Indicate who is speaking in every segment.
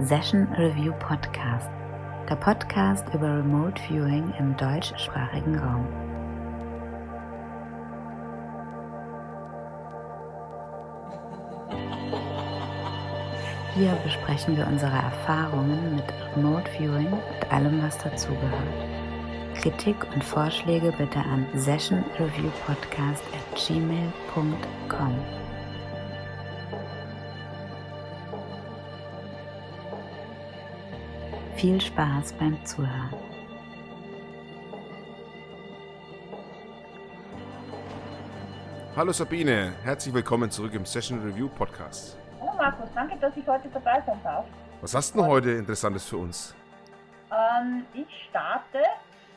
Speaker 1: Session Review Podcast, der Podcast über Remote Viewing im deutschsprachigen Raum. Hier besprechen wir unsere Erfahrungen mit Remote Viewing und allem, was dazugehört. Kritik und Vorschläge bitte an sessionreviewpodcast at gmail.com. Viel Spaß beim Zuhören.
Speaker 2: Hallo Sabine, herzlich willkommen zurück im Session Review Podcast.
Speaker 3: Hallo Markus, danke, dass ich heute dabei sein darf.
Speaker 2: Was hast du denn heute Interessantes für uns?
Speaker 3: Ähm, ich starte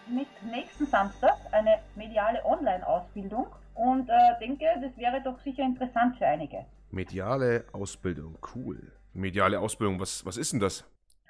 Speaker 3: mit nächsten Samstag eine mediale Online-Ausbildung und äh, denke, das wäre doch sicher interessant für einige.
Speaker 2: Mediale Ausbildung, cool. Mediale Ausbildung, was, was ist denn das?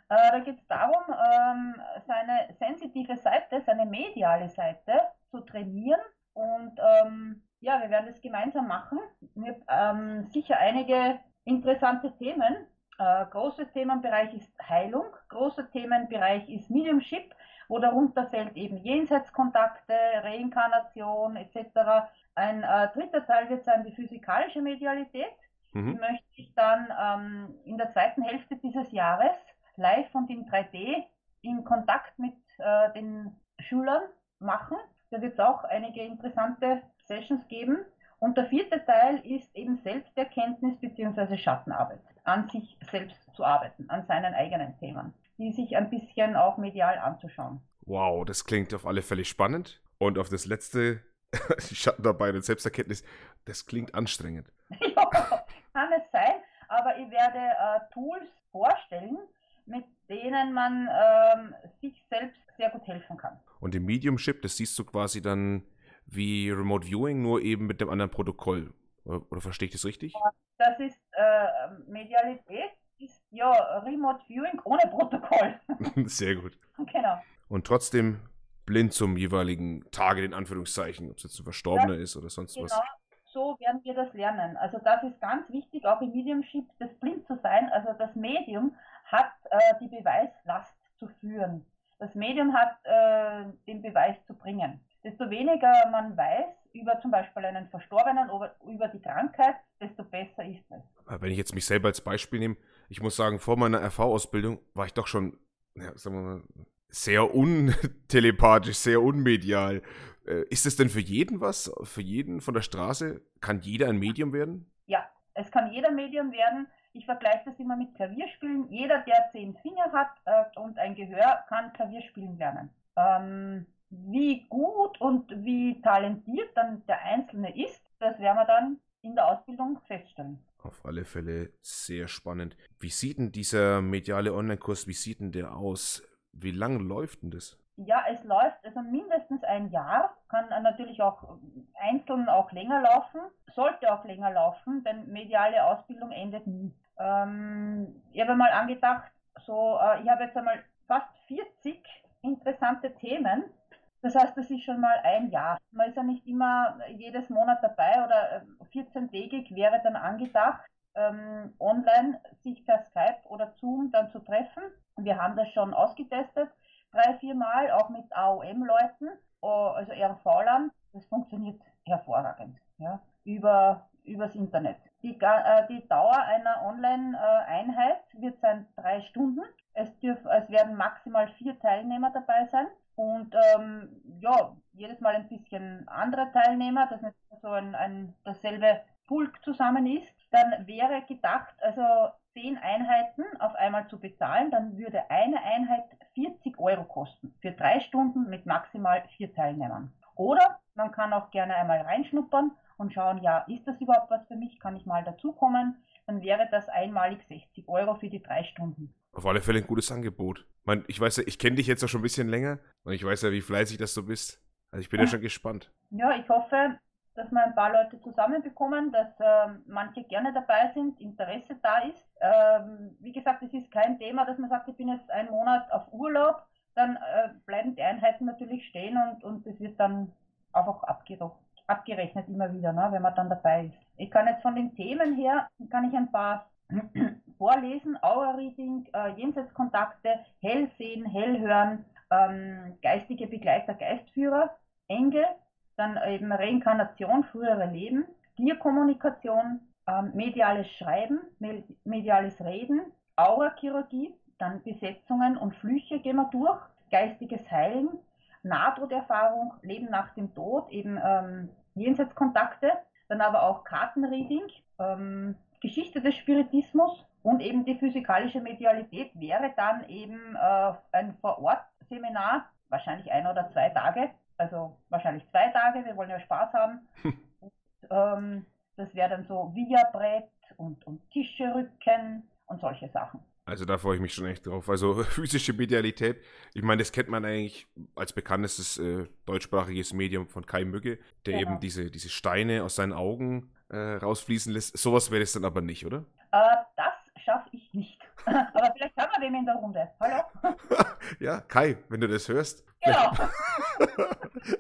Speaker 3: Äh, da geht es darum, ähm, seine sensitive Seite, seine mediale Seite zu trainieren. Und ähm, ja, wir werden das gemeinsam machen. Wir ähm, sicher einige interessante Themen. Äh, großer Themenbereich ist Heilung, großer Themenbereich ist Mediumship, wo darunter fällt eben Jenseitskontakte, Reinkarnation etc. Ein äh, dritter Teil wird sein die physikalische Medialität. Mhm. Die möchte ich dann ähm, in der zweiten Hälfte dieses Jahres live und in 3D in Kontakt mit äh, den Schülern machen. Da wird es auch einige interessante Sessions geben. Und der vierte Teil ist eben Selbsterkenntnis bzw. Schattenarbeit, an sich selbst zu arbeiten, an seinen eigenen Themen, die sich ein bisschen auch medial anzuschauen.
Speaker 2: Wow, das klingt auf alle Fälle spannend. Und auf das letzte, die Schattenarbeit und Selbsterkenntnis, das klingt anstrengend.
Speaker 3: ja, kann es sein, aber ich werde äh, Tools vorstellen, denen man ähm, sich selbst sehr gut helfen kann.
Speaker 2: Und im Mediumship, das siehst du quasi dann wie Remote Viewing, nur eben mit dem anderen Protokoll. Oder, oder verstehe ich das richtig?
Speaker 3: Das ist äh, Medialität, ist ja Remote Viewing ohne Protokoll.
Speaker 2: sehr gut.
Speaker 3: Genau.
Speaker 2: Und trotzdem blind zum jeweiligen Target in Anführungszeichen, ob es jetzt ein Verstorbener ist oder sonst
Speaker 3: genau.
Speaker 2: was
Speaker 3: so werden wir das lernen. Also das ist ganz wichtig, auch im Mediumship, das blind zu sein. Also das Medium äh, die Beweislast zu führen. Das Medium hat äh, den Beweis zu bringen. Desto weniger man weiß über zum Beispiel einen Verstorbenen oder über die Krankheit, desto besser ist es.
Speaker 2: Wenn ich jetzt mich selber als Beispiel nehme, ich muss sagen, vor meiner RV-Ausbildung war ich doch schon, ja, sagen wir mal, sehr untelepathisch, sehr unmedial. Äh, ist es denn für jeden was? Für jeden von der Straße? Kann jeder ein Medium werden?
Speaker 3: Ja, es kann jeder Medium werden. Ich vergleiche das immer mit Klavierspielen. Jeder, der zehn Finger hat äh, und ein Gehör, kann Klavierspielen lernen. Ähm, wie gut und wie talentiert dann der Einzelne ist, das werden wir dann in der Ausbildung feststellen.
Speaker 2: Auf alle Fälle sehr spannend. Wie sieht denn dieser mediale Online-Kurs, wie sieht denn der aus? Wie lange läuft denn das?
Speaker 3: Ja, es läuft also mindestens ein Jahr, kann natürlich auch einzeln auch länger laufen, sollte auch länger laufen, denn mediale Ausbildung endet nie. Ähm, ich habe mal angedacht, so, äh, ich habe jetzt einmal fast 40 interessante Themen. Das heißt, das ist schon mal ein Jahr. Man ist ja nicht immer jedes Monat dabei oder 14-tägig äh, wäre dann angedacht, ähm, online sich per Skype oder Zoom dann zu treffen. Wir haben das schon ausgetestet drei, vier Mal, auch mit AOM-Leuten, also RV-Lern. Das funktioniert hervorragend, ja, über, übers Internet. Die, äh, die Dauer einer Online-Einheit wird sein drei Stunden. Es, dürf, es werden maximal vier Teilnehmer dabei sein. Und ähm, ja, jedes Mal ein bisschen andere Teilnehmer, dass nicht so ein, ein dasselbe Pulk zusammen ist. Dann wäre gedacht, also zehn Einheiten auf einmal zu bezahlen, dann würde eine Einheit 40 Euro kosten für drei Stunden mit maximal vier Teilnehmern. Oder man kann auch gerne einmal reinschnuppern und schauen, ja, ist das überhaupt was für mich? Kann ich mal dazukommen? Dann wäre das einmalig 60 Euro für die drei Stunden.
Speaker 2: Auf alle Fälle ein gutes Angebot. Ich, weiß ja, ich kenne dich jetzt auch schon ein bisschen länger und ich weiß ja, wie fleißig das du bist. Also ich bin ja schon gespannt.
Speaker 3: Ja, ich hoffe, dass wir ein paar Leute zusammenbekommen, dass äh, manche gerne dabei sind, Interesse da ist. Ähm, wie gesagt, es ist kein Thema, dass man sagt, ich bin jetzt einen Monat auf Urlaub, dann äh, bleiben die Einheiten natürlich stehen und, und es wird dann einfach abgerechnet immer wieder, ne, wenn man dann dabei ist. Ich kann jetzt von den Themen her, kann ich ein paar Vorlesen, Aura-Reading, äh, Jenseitskontakte, Hellsehen, Hellhören, ähm, geistige Begleiter, Geistführer, Engel, dann eben Reinkarnation, frühere Leben, Tierkommunikation, ähm, mediales Schreiben, mediales Reden, Aurachirurgie, dann Besetzungen und Flüche gehen wir durch, geistiges Heilen, Nahtoderfahrung, Leben nach dem Tod, eben ähm, Jenseitskontakte, dann aber auch Kartenreading, ähm, Geschichte des Spiritismus und eben die physikalische Medialität wäre dann eben äh, ein Vor-Ort-Seminar, wahrscheinlich ein oder zwei Tage, also wahrscheinlich zwei Tage, wir wollen ja Spaß haben. und, ähm, das wäre dann so Via-Brett und, und Tischrücken und solche Sachen.
Speaker 2: Also da freue ich mich schon echt drauf. Also physische Medialität, ich meine, das kennt man eigentlich als bekanntes äh, deutschsprachiges Medium von Kai Mügge, der genau. eben diese, diese Steine aus seinen Augen äh, rausfließen lässt. Sowas wäre es dann aber nicht, oder?
Speaker 3: Äh, das schaffe ich nicht. aber vielleicht haben wir den in der Runde. Hallo?
Speaker 2: ja, Kai, wenn du das hörst.
Speaker 3: Genau.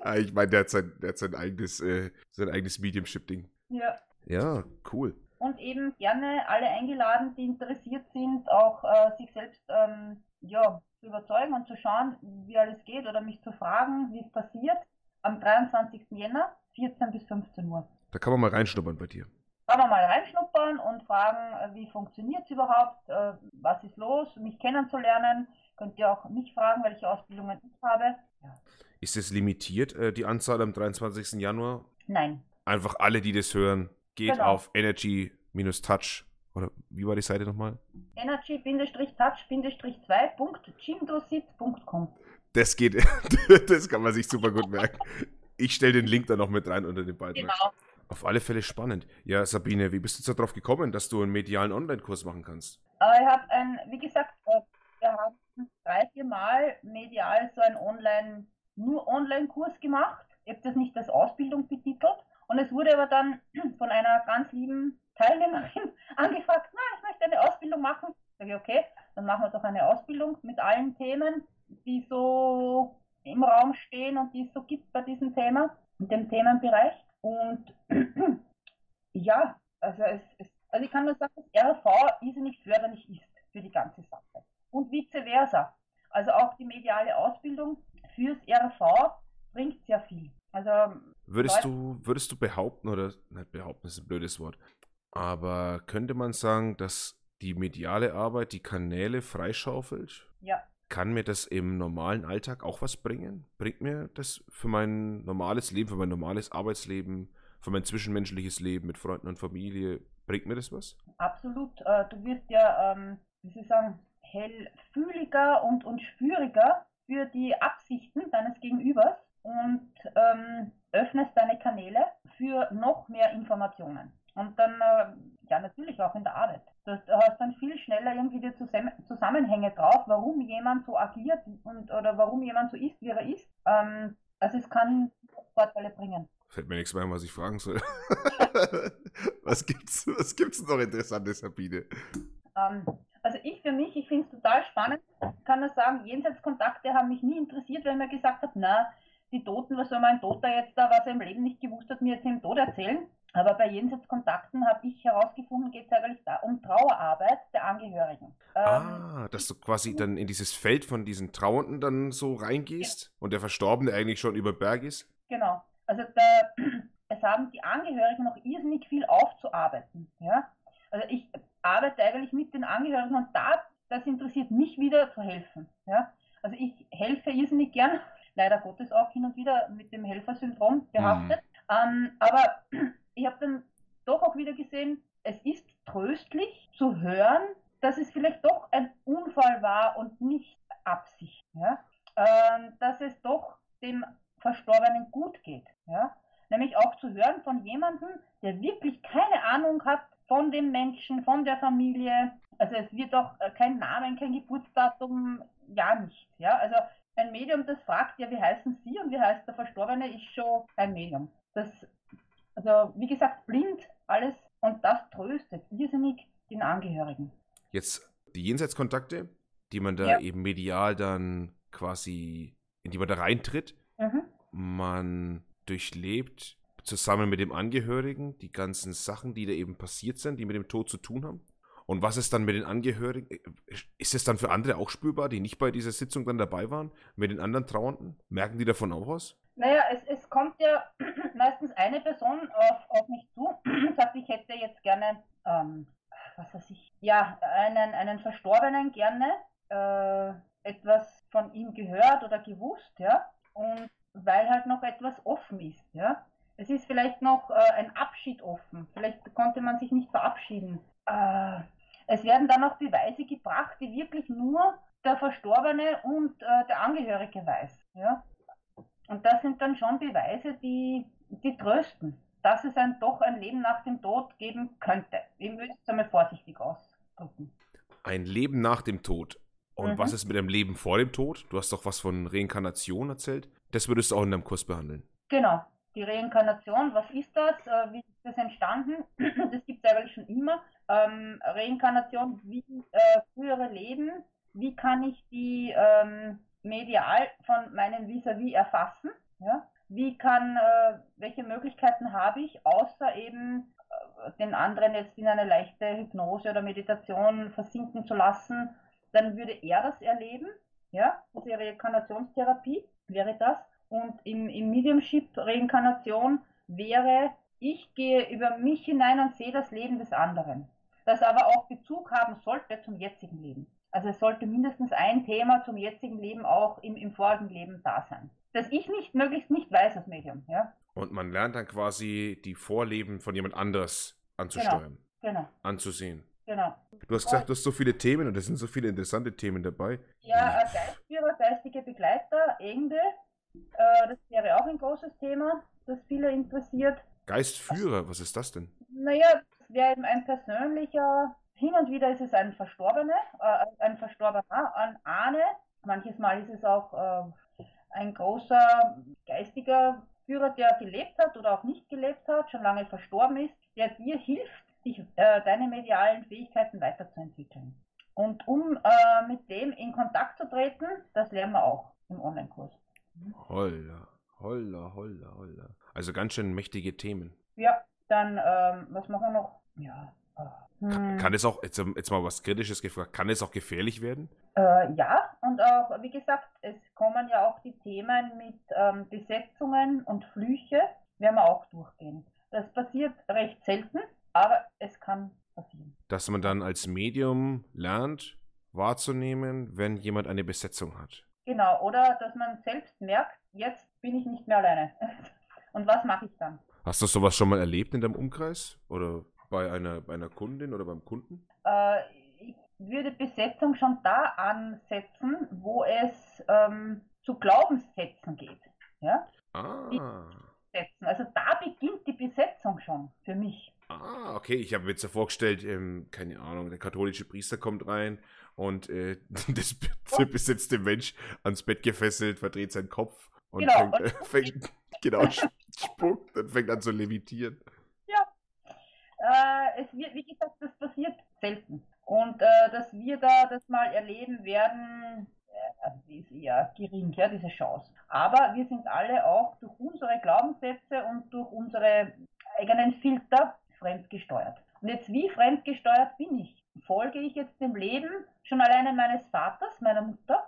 Speaker 2: ah, ich meine, der hat sein, der hat sein eigenes, äh, sein eigenes Mediumship-Ding.
Speaker 3: Ja.
Speaker 2: Ja, cool
Speaker 3: und eben gerne alle eingeladen, die interessiert sind, auch äh, sich selbst ähm, ja, zu überzeugen und zu schauen, wie alles geht oder mich zu fragen, wie es passiert, am 23. Jänner, 14 bis 15 Uhr.
Speaker 2: Da kann man mal reinschnuppern bei dir.
Speaker 3: Kann man mal reinschnuppern und fragen, äh, wie funktioniert es überhaupt, äh, was ist los, mich kennenzulernen. Könnt ihr auch mich fragen, welche Ausbildungen ich habe. Ja.
Speaker 2: Ist es limitiert, äh, die Anzahl am 23. Januar?
Speaker 3: Nein.
Speaker 2: Einfach alle, die das hören, geht genau. auf Energy-Touch. Oder wie war die Seite nochmal?
Speaker 3: Energy-touch-2.jimdosit.com.
Speaker 2: Das geht, das kann man sich super gut merken. Ich stelle den Link dann noch mit rein unter dem Beitrag. Genau. Auf alle Fälle spannend. Ja, Sabine, wie bist du darauf gekommen, dass du einen medialen Online-Kurs machen kannst?
Speaker 3: Äh, ich habe ein, wie gesagt, äh, wir haben drei, vier Mal medial so einen Online, nur Online-Kurs gemacht. Ich habe das nicht als Ausbildung betitelt, und es wurde aber dann von einer ganz lieben Teilnehmerin angefragt, na, ich möchte eine Ausbildung machen. Sag ich, okay, dann machen wir doch eine Ausbildung mit allen Themen, die so im Raum stehen und die es so gibt bei diesem Thema, in dem Themenbereich. Und ja, also, es, es, also ich kann nur sagen, dass RV irrsinnig förderlich ist für die ganze Sache. Und vice versa. Also auch die mediale Ausbildung fürs RV bringt sehr viel. Also
Speaker 2: Würdest du, würdest du behaupten, oder nicht behaupten, ist ein blödes Wort, aber könnte man sagen, dass die mediale Arbeit die Kanäle freischaufelt?
Speaker 3: Ja.
Speaker 2: Kann mir das im normalen Alltag auch was bringen? Bringt mir das für mein normales Leben, für mein normales Arbeitsleben, für mein zwischenmenschliches Leben mit Freunden und Familie, bringt mir das was?
Speaker 3: Absolut. Äh, du wirst ja, ähm, wie Sie sagen, hellfühliger und, und spüriger für die Absichten deines Gegenübers und ähm, öffnest deine Kanäle für noch mehr Informationen. Und dann, äh, ja, natürlich auch in der Arbeit. Du hast dann viel schneller irgendwie die Zusammenhänge drauf, warum jemand so agiert und oder warum jemand so ist, wie er ist. Ähm, also es kann Vorteile bringen.
Speaker 2: Fällt mir nichts mehr, was ich fragen soll. was gibt's, was gibt's noch Interessantes, Sabine?
Speaker 3: Ähm, also ich für mich, ich finde es total spannend. Ich kann nur sagen, Jenseitskontakte haben mich nie interessiert, weil man gesagt hat, na, die Toten, was soll mein Toter jetzt da, was er im Leben nicht gewusst hat, mir jetzt im Tod erzählen. Aber bei Jenseitskontakten habe ich herausgefunden, geht es eigentlich da um Trauerarbeit der Angehörigen.
Speaker 2: Ähm, ah, dass du quasi dann in dieses Feld von diesen Trauernden dann so reingehst ja. und der Verstorbene eigentlich schon über Berg ist?
Speaker 3: Genau. Also da, es haben die Angehörigen noch irrsinnig viel aufzuarbeiten. Ja? Also ich arbeite eigentlich mit den Angehörigen und da, das interessiert mich wieder zu helfen. Ja? Also ich helfe irrsinnig gern leider Gottes auch hin und wieder mit dem Helfersyndrom behaftet. Mhm. Ähm, aber ich habe dann doch auch wieder gesehen, es ist tröstlich zu hören, dass es vielleicht doch ein Unfall war und nicht Absicht. Ja? Ähm, dass es doch dem Verstorbenen gut geht. Ja? Nämlich auch zu hören von jemandem, der wirklich keine Ahnung hat von dem Menschen, von der Familie. Also es wird auch äh, kein Name, kein Geburtsdatum, ja nicht. Ja? Also ein Medium, das fragt, ja, wie heißen Sie und wie heißt der Verstorbene, ist schon ein Medium. Das, also wie gesagt, blind alles und das tröstet irrsinnig den Angehörigen.
Speaker 2: Jetzt die Jenseitskontakte, die man da ja. eben medial dann quasi, in die man da reintritt. Mhm. Man durchlebt zusammen mit dem Angehörigen die ganzen Sachen, die da eben passiert sind, die mit dem Tod zu tun haben. Und was ist dann mit den Angehörigen? Ist es dann für andere auch spürbar, die nicht bei dieser Sitzung dann dabei waren, mit den anderen Trauernden? Merken die davon auch was?
Speaker 3: Naja, es, es kommt ja meistens eine Person auf, auf mich zu und sagt, ich hätte jetzt gerne, ähm, was weiß ich, ja, einen, einen Verstorbenen gerne, äh, etwas von ihm gehört oder gewusst, ja, und weil halt noch etwas offen ist, ja. Es ist vielleicht noch äh, ein Abschied offen, vielleicht konnte man sich nicht verabschieden. Äh, es werden dann auch Beweise gebracht, die wirklich nur der Verstorbene und äh, der Angehörige weiß, ja. Und das sind dann schon Beweise, die, die trösten, dass es ein, doch ein Leben nach dem Tod geben könnte. Ich würde es einmal vorsichtig ausdrücken.
Speaker 2: Ein Leben nach dem Tod. Und mhm. was ist mit dem Leben vor dem Tod? Du hast doch was von Reinkarnation erzählt. Das würdest du auch in deinem Kurs behandeln.
Speaker 3: Genau. Die Reinkarnation, was ist das? Äh, wie das entstanden? Das gibt es eigentlich schon immer. Ähm, Reinkarnation, wie äh, frühere Leben, wie kann ich die ähm, medial von meinen Vis-a-vis -vis erfassen? Ja? Wie kann, äh, welche Möglichkeiten habe ich, außer eben äh, den anderen jetzt in eine leichte Hypnose oder Meditation versinken zu lassen, dann würde er das erleben, ja, wäre Reinkarnationstherapie, wäre das. Und im, im Mediumship Reinkarnation wäre, ich gehe über mich hinein und sehe das Leben des anderen. Das aber auch Bezug haben sollte zum jetzigen Leben. Also es sollte mindestens ein Thema zum jetzigen Leben auch im, im vorigen Leben da sein. Das ich nicht möglichst nicht weiß als Medium, ja.
Speaker 2: Und man lernt dann quasi die Vorleben von jemand anders anzusteuern.
Speaker 3: Genau. genau.
Speaker 2: Anzusehen.
Speaker 3: Genau.
Speaker 2: Du hast gesagt, du hast so viele Themen und es sind so viele interessante Themen dabei.
Speaker 3: Ja, Geistführer, geistige Begleiter, Engel, äh, das wäre auch ein großes Thema, das viele interessiert.
Speaker 2: Geistführer, was ist das denn?
Speaker 3: Naja, das wäre eben ein persönlicher hin und wieder ist es ein Verstorbener, äh, ein Verstorbener, ein Ahne. Manches Mal ist es auch äh, ein großer geistiger Führer, der gelebt hat oder auch nicht gelebt hat, schon lange verstorben ist, der dir hilft, dich, äh, deine medialen Fähigkeiten weiterzuentwickeln. Und um äh, mit dem in Kontakt zu treten, das lernen wir auch im Online-Kurs.
Speaker 2: Holla, holla, holla, holla. Also ganz schön mächtige Themen.
Speaker 3: Ja, dann, ähm, was machen wir noch? Ja,
Speaker 2: kann, kann, es auch, jetzt, jetzt, mal was Kritisches gefragt, kann es auch gefährlich werden?
Speaker 3: Äh, ja, und auch, wie gesagt, es kommen ja auch die Themen mit ähm, Besetzungen und Flüche, werden wir auch durchgehen. Das passiert recht selten, aber es kann passieren.
Speaker 2: Dass man dann als Medium lernt, wahrzunehmen, wenn jemand eine Besetzung hat.
Speaker 3: Genau, oder dass man selbst merkt, jetzt bin ich nicht mehr alleine. Und was mache ich dann?
Speaker 2: Hast du sowas schon mal erlebt in deinem Umkreis? Oder bei einer, bei einer Kundin oder beim Kunden?
Speaker 3: Äh, ich würde Besetzung schon da ansetzen, wo es ähm, zu Glaubenssätzen geht. Ja?
Speaker 2: Ah.
Speaker 3: Also da beginnt die Besetzung schon für mich.
Speaker 2: Ah, okay. Ich habe mir jetzt ja vorgestellt, ähm, keine Ahnung, der katholische Priester kommt rein und äh, das, der besetzte Mensch ans Bett gefesselt, verdreht seinen Kopf und genau. fängt, äh, fängt genau, spuckt und fängt an zu levitieren.
Speaker 3: Äh, es wird, wie gesagt, das passiert selten. Und äh, dass wir da das mal erleben werden, äh, ist eher gering, ja, diese Chance. Aber wir sind alle auch durch unsere Glaubenssätze und durch unsere eigenen Filter fremdgesteuert. Und jetzt, wie fremdgesteuert bin ich? Folge ich jetzt dem Leben schon alleine meines Vaters, meiner Mutter?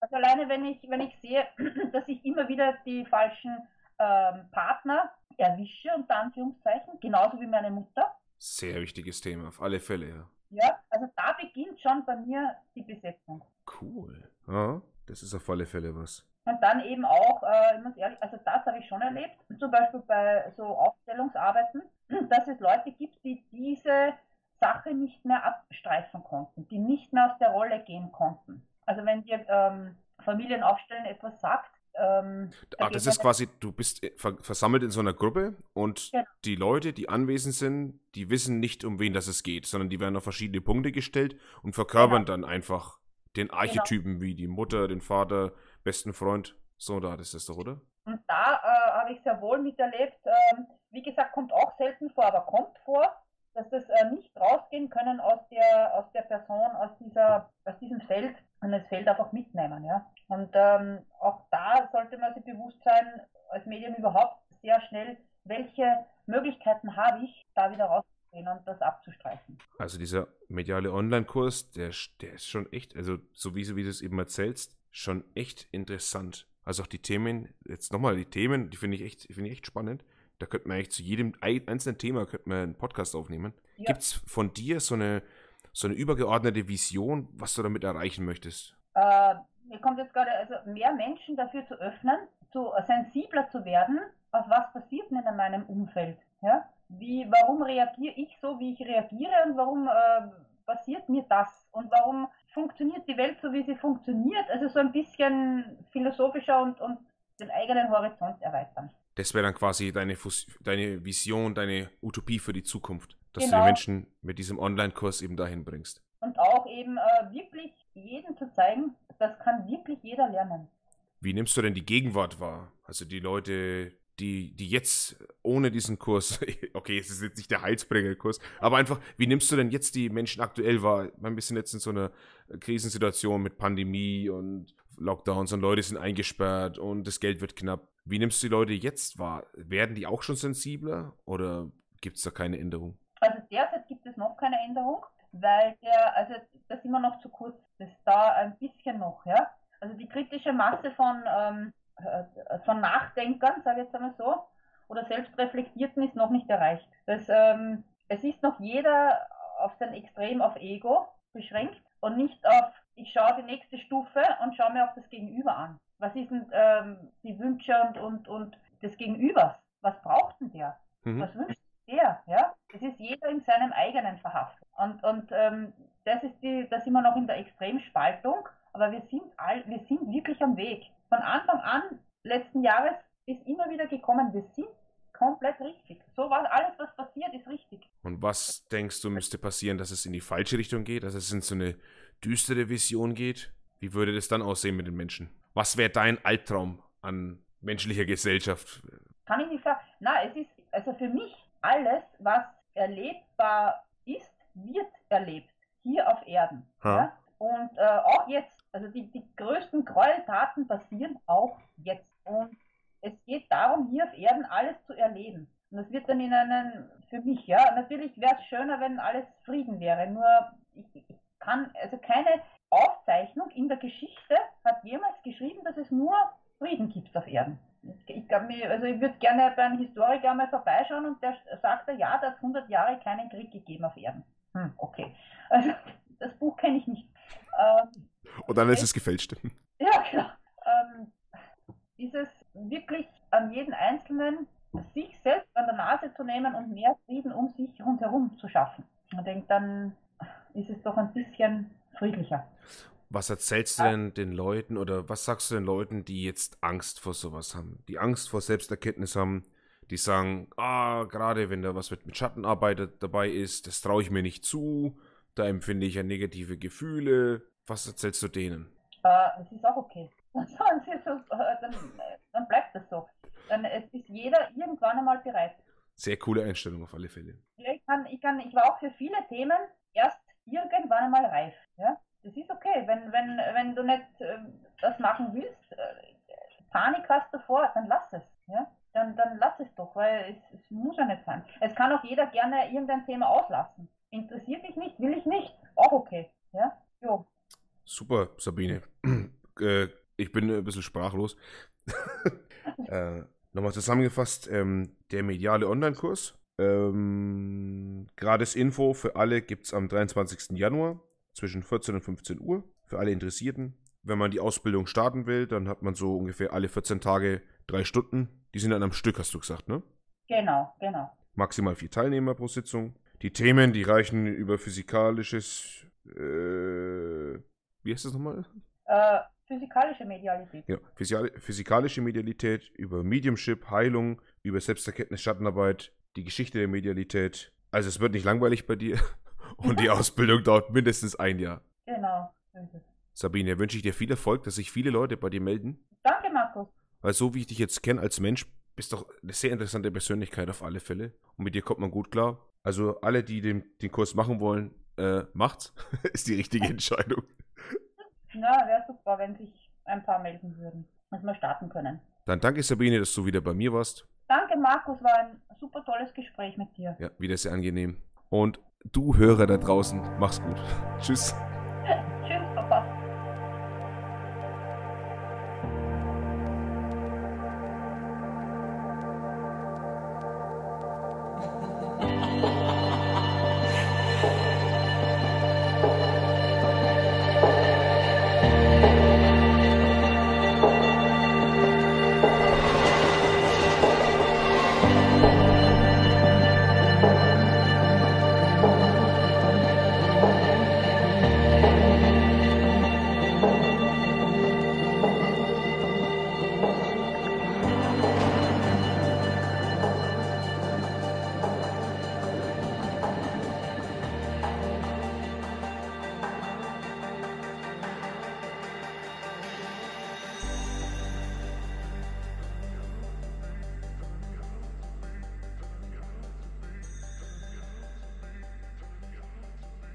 Speaker 3: Also alleine, wenn ich, wenn ich sehe, dass ich immer wieder die falschen ähm, Partner erwische, unter Anführungszeichen, genauso wie meine Mutter.
Speaker 2: Sehr wichtiges Thema, auf alle Fälle, ja.
Speaker 3: Ja, also da beginnt schon bei mir die Besetzung.
Speaker 2: Cool. Ja, das ist auf alle Fälle was.
Speaker 3: Und dann eben auch, äh, ich muss ehrlich, also das habe ich schon erlebt, zum Beispiel bei so Aufstellungsarbeiten, dass es Leute gibt, die diese Sache nicht mehr abstreifen konnten, die nicht mehr aus der Rolle gehen konnten. Also wenn dir ähm, Familienaufstellen etwas sagt, ähm,
Speaker 2: ah, das ist quasi, du bist äh, versammelt in so einer Gruppe und genau. die Leute, die anwesend sind, die wissen nicht, um wen das es geht, sondern die werden auf verschiedene Punkte gestellt und verkörpern genau. dann einfach den genau. Archetypen genau. wie die Mutter, den Vater, besten Freund. So, da ist das doch, oder?
Speaker 3: Und da äh, habe ich sehr wohl miterlebt. Ähm, wie gesagt, kommt auch selten vor, aber kommt vor, dass das äh, nicht rausgehen können aus der, aus der Person, aus, dieser, aus diesem Feld und das Feld einfach mitnehmen. Ja? Und ähm, auch da sollte man sich bewusst sein, als Medium überhaupt sehr schnell, welche Möglichkeiten habe ich, da wieder rauszugehen und das abzustreifen.
Speaker 2: Also dieser mediale Online-Kurs, der, der ist schon echt, also so wie, wie du es eben erzählst, schon echt interessant. Also auch die Themen, jetzt nochmal die Themen, die finde ich echt, finde ich echt spannend. Da könnte man eigentlich zu jedem einzelnen Thema könnte man einen Podcast aufnehmen. Ja. Gibt es von dir so eine, so eine übergeordnete Vision, was du damit erreichen möchtest?
Speaker 3: Äh, mir kommt jetzt gerade, also mehr Menschen dafür zu öffnen, zu sensibler zu werden, auf was passiert denn in meinem Umfeld. Ja? Wie, warum reagiere ich so, wie ich reagiere und warum äh, passiert mir das und warum funktioniert die Welt so, wie sie funktioniert. Also so ein bisschen philosophischer und, und den eigenen Horizont erweitern.
Speaker 2: Das wäre dann quasi deine, deine Vision, deine Utopie für die Zukunft, dass genau. du die Menschen mit diesem Online-Kurs eben dahin bringst.
Speaker 3: Und auch eben äh, wirklich jedem zu zeigen, das kann wirklich jeder lernen.
Speaker 2: Wie nimmst du denn die Gegenwart wahr? Also die Leute, die, die jetzt ohne diesen Kurs, okay, es ist jetzt nicht der Heilsbringer-Kurs, aber einfach, wie nimmst du denn jetzt die Menschen aktuell wahr? Wir sind jetzt in so einer Krisensituation mit Pandemie und Lockdowns und Leute sind eingesperrt und das Geld wird knapp. Wie nimmst du die Leute jetzt wahr? Werden die auch schon sensibler oder gibt es da keine Änderung?
Speaker 3: Also derzeit gibt es noch keine Änderung, weil der, also das immer noch zu kurz, das da ein bisschen noch, ja. Also die kritische Masse von ähm, äh, von Nachdenkern, sage ich jetzt einmal so, oder Selbstreflektierten ist noch nicht erreicht. Das, ähm, es ist noch jeder auf sein Extrem auf Ego beschränkt und nicht auf, ich schaue die nächste Stufe und schaue mir auch das Gegenüber an. Was ist denn ähm, die Wünsche und, und, und des Gegenübers? Was braucht denn der? Mhm. Was wünscht der? Ja? Es ist jeder in seinem eigenen verhaftet. Und, und ähm, das ist die, da sind wir noch in der Extremspaltung, aber wir sind all, wir sind wirklich am Weg von Anfang an letzten Jahres ist immer wieder gekommen, wir sind komplett richtig. So war alles, was passiert, ist richtig.
Speaker 2: Und was denkst du, müsste passieren, dass es in die falsche Richtung geht, dass es in so eine düstere Vision geht? Wie würde das dann aussehen mit den Menschen? Was wäre dein Albtraum an menschlicher Gesellschaft?
Speaker 3: Kann ich nicht sagen. Na, es ist also für mich alles, was erlebbar ist, wird erlebt hier auf Erden. Ja? Und äh, auch jetzt also die, die größten Gräueltaten passieren auch jetzt. Und es geht darum, hier auf Erden alles zu erleben. Und das wird dann in einem, für mich, ja, natürlich wäre es schöner, wenn alles Frieden wäre. Nur ich, ich kann, also keine Aufzeichnung in der Geschichte hat jemals geschrieben, dass es nur Frieden gibt auf Erden. Ich, ich, also ich würde gerne bei einem Historiker mal vorbeischauen und der sagt, ja, da hat 100 Jahre keinen Krieg gegeben auf Erden. Hm, okay. Also das Buch kenne ich nicht.
Speaker 2: Ähm, und dann ist es gefälscht.
Speaker 3: Ja, genau. Ähm, dieses wirklich an jeden Einzelnen sich selbst an der Nase zu nehmen und mehr Frieden um sich rundherum zu schaffen. Ich denke, dann ist es doch ein bisschen.
Speaker 2: Was erzählst du denn den Leuten oder was sagst du den Leuten, die jetzt Angst vor sowas haben, die Angst vor Selbsterkenntnis haben, die sagen, ah, gerade wenn da was mit, mit Schattenarbeit dabei ist, das traue ich mir nicht zu, da empfinde ich ja negative Gefühle, was erzählst du denen?
Speaker 3: Äh, es ist auch okay. so, äh, dann, dann bleibt das so. Dann ist jeder irgendwann einmal bereit.
Speaker 2: Sehr coole Einstellung auf alle Fälle.
Speaker 3: Ja, ich, kann, ich, kann, ich war auch für viele Themen erst irgendwann einmal reif. Ja? Okay. Wenn, wenn, wenn du nicht äh, das machen willst, äh, Panik hast davor, dann lass es. Ja? Dann, dann lass es doch, weil es, es muss ja nicht sein. Es kann auch jeder gerne irgendein Thema auslassen. Interessiert mich nicht, will ich nicht, auch okay. Ja? Jo.
Speaker 2: Super, Sabine. äh, ich bin ein bisschen sprachlos. äh, Nochmal zusammengefasst, ähm, der mediale Online-Kurs. Ähm, gratis Info für alle gibt es am 23. Januar zwischen 14 und 15 Uhr. Für alle Interessierten. Wenn man die Ausbildung starten will, dann hat man so ungefähr alle 14 Tage drei Stunden. Die sind dann am Stück, hast du gesagt, ne?
Speaker 3: Genau, genau.
Speaker 2: Maximal vier Teilnehmer pro Sitzung. Die Themen, die reichen über physikalisches, äh, wie heißt das nochmal?
Speaker 3: Äh, physikalische Medialität.
Speaker 2: Ja, physikalische Medialität, über Mediumship, Heilung, über Selbsterkenntnis, Schattenarbeit, die Geschichte der Medialität. Also es wird nicht langweilig bei dir und die Ausbildung dauert mindestens ein Jahr.
Speaker 3: Genau.
Speaker 2: Sabine, wünsche ich dir viel Erfolg, dass sich viele Leute bei dir melden.
Speaker 3: Danke, Markus.
Speaker 2: Weil so wie ich dich jetzt kenne als Mensch, bist doch eine sehr interessante Persönlichkeit auf alle Fälle. Und mit dir kommt man gut klar. Also alle, die den, den Kurs machen wollen, äh, macht's. ist die richtige Entscheidung.
Speaker 3: Ja, wäre super, wenn sich ein paar melden würden, dass wir starten können.
Speaker 2: Dann danke Sabine, dass du wieder bei mir warst.
Speaker 3: Danke Markus, war ein super tolles Gespräch mit dir.
Speaker 2: Ja, wieder sehr angenehm. Und du Hörer da draußen, mach's gut. Tschüss.